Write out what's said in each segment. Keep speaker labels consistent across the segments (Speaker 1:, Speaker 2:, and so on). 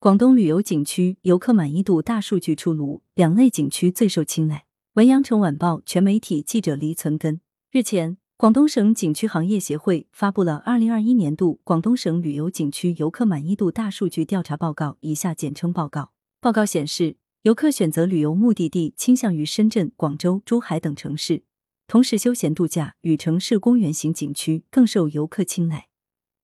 Speaker 1: 广东旅游景区游客满意度大数据出炉，两类景区最受青睐。文阳城晚报全媒体记者黎存根日前，广东省景区行业协会发布了二零二一年度广东省旅游景区游客满意度大数据调查报告（以下简称报告）。报告显示，游客选择旅游目的地倾向于深圳、广州、珠海等城市，同时休闲度假与城市公园型景区更受游客青睐。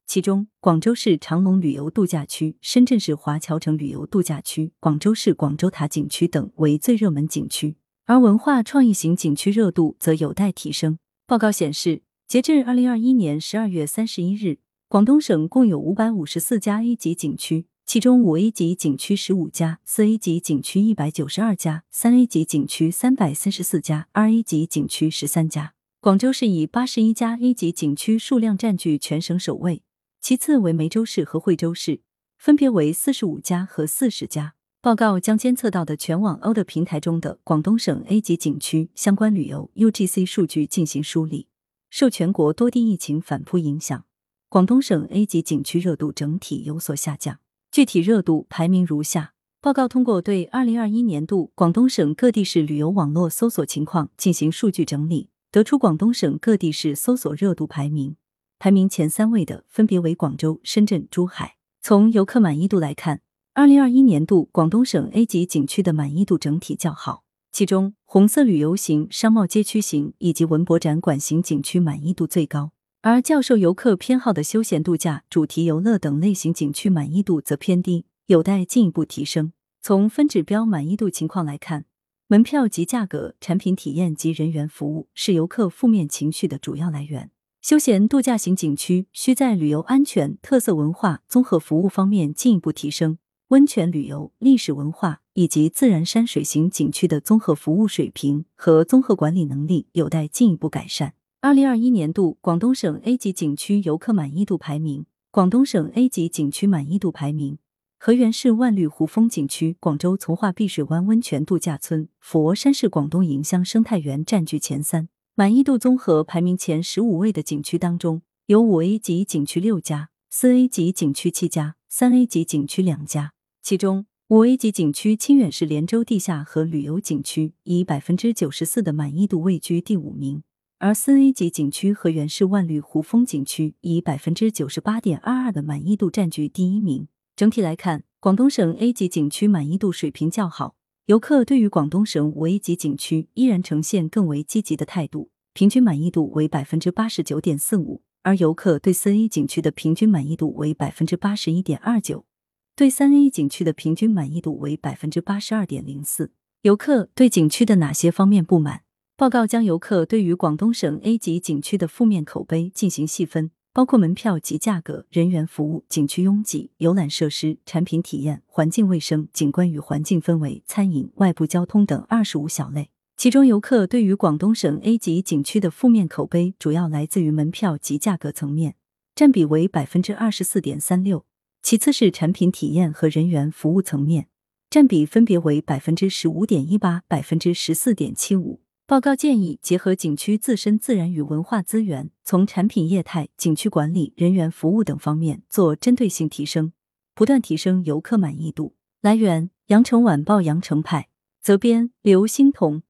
Speaker 1: 其中，广州市长隆旅游度假区、深圳市华侨城旅游度假区、广州市广州塔景区等为最热门景区，而文化创意型景区热度则有待提升。报告显示，截至二零二一年十二月三十一日，广东省共有五百五十四家 A 级景区，其中五 A 级景区十五家，四 A 级景区一百九十二家，三 A 级景区三百三十四家，二 A 级景区十三家。广州市以八十一家 A 级景区数量占据全省首位。其次为梅州市和惠州市，分别为四十五家和四十家。报告将监测到的全网 O 的平台中的广东省 A 级景区相关旅游 UGC 数据进行梳理。受全国多地疫情反扑影响，广东省 A 级景区热度整体有所下降。具体热度排名如下：报告通过对二零二一年度广东省各地市旅游网络搜索情况进行数据整理，得出广东省各地市搜索热度排名。排名前三位的分别为广州、深圳、珠海。从游客满意度来看，二零二一年度广东省 A 级景区的满意度整体较好，其中红色旅游型、商贸街区型以及文博展馆型景区满意度最高，而较受游客偏好的休闲度假、主题游乐等类型景区满意度则偏低，有待进一步提升。从分指标满意度情况来看，门票及价格、产品体验及人员服务是游客负面情绪的主要来源。休闲度假型景区需在旅游安全、特色文化、综合服务方面进一步提升；温泉旅游、历史文化以及自然山水型景区的综合服务水平和综合管理能力有待进一步改善。二零二一年度广东省 A 级景区游客满意度排名：广东省 A 级景区满意度排名，河源市万绿湖风景区、广州从化碧水湾温泉度假村、佛山市广东迎香生态园占据前三。满意度综合排名前十五位的景区当中，有五 A 级景区六家，四 A 级景区七家，三 A 级景区两家。其中，五 A 级景区清远市连州地下河旅游景区以百分之九十四的满意度位居第五名，而四 A 级景区河源市万绿湖风景区以百分之九十八点二二的满意度占据第一名。整体来看，广东省 A 级景区满意度水平较好。游客对于广东省五 A 级景区依然呈现更为积极的态度，平均满意度为百分之八十九点四五，而游客对四 A 景区的平均满意度为百分之八十一点二九，对三 A 景区的平均满意度为百分之八十二点零四。游客对景区的哪些方面不满？报告将游客对于广东省 A 级景区的负面口碑进行细分。包括门票及价格、人员服务、景区拥挤、游览设施、产品体验、环境卫生、景观与环境氛围、餐饮、外部交通等二十五小类。其中，游客对于广东省 A 级景区的负面口碑主要来自于门票及价格层面，占比为百分之二十四点三六；其次是产品体验和人员服务层面，占比分别为百分之十五点一八、百分之十四点七五。报告建议结合景区自身自然与文化资源，从产品业态、景区管理、人员服务等方面做针对性提升，不断提升游客满意度。来源：羊城晚报羊城派，责编：刘欣彤。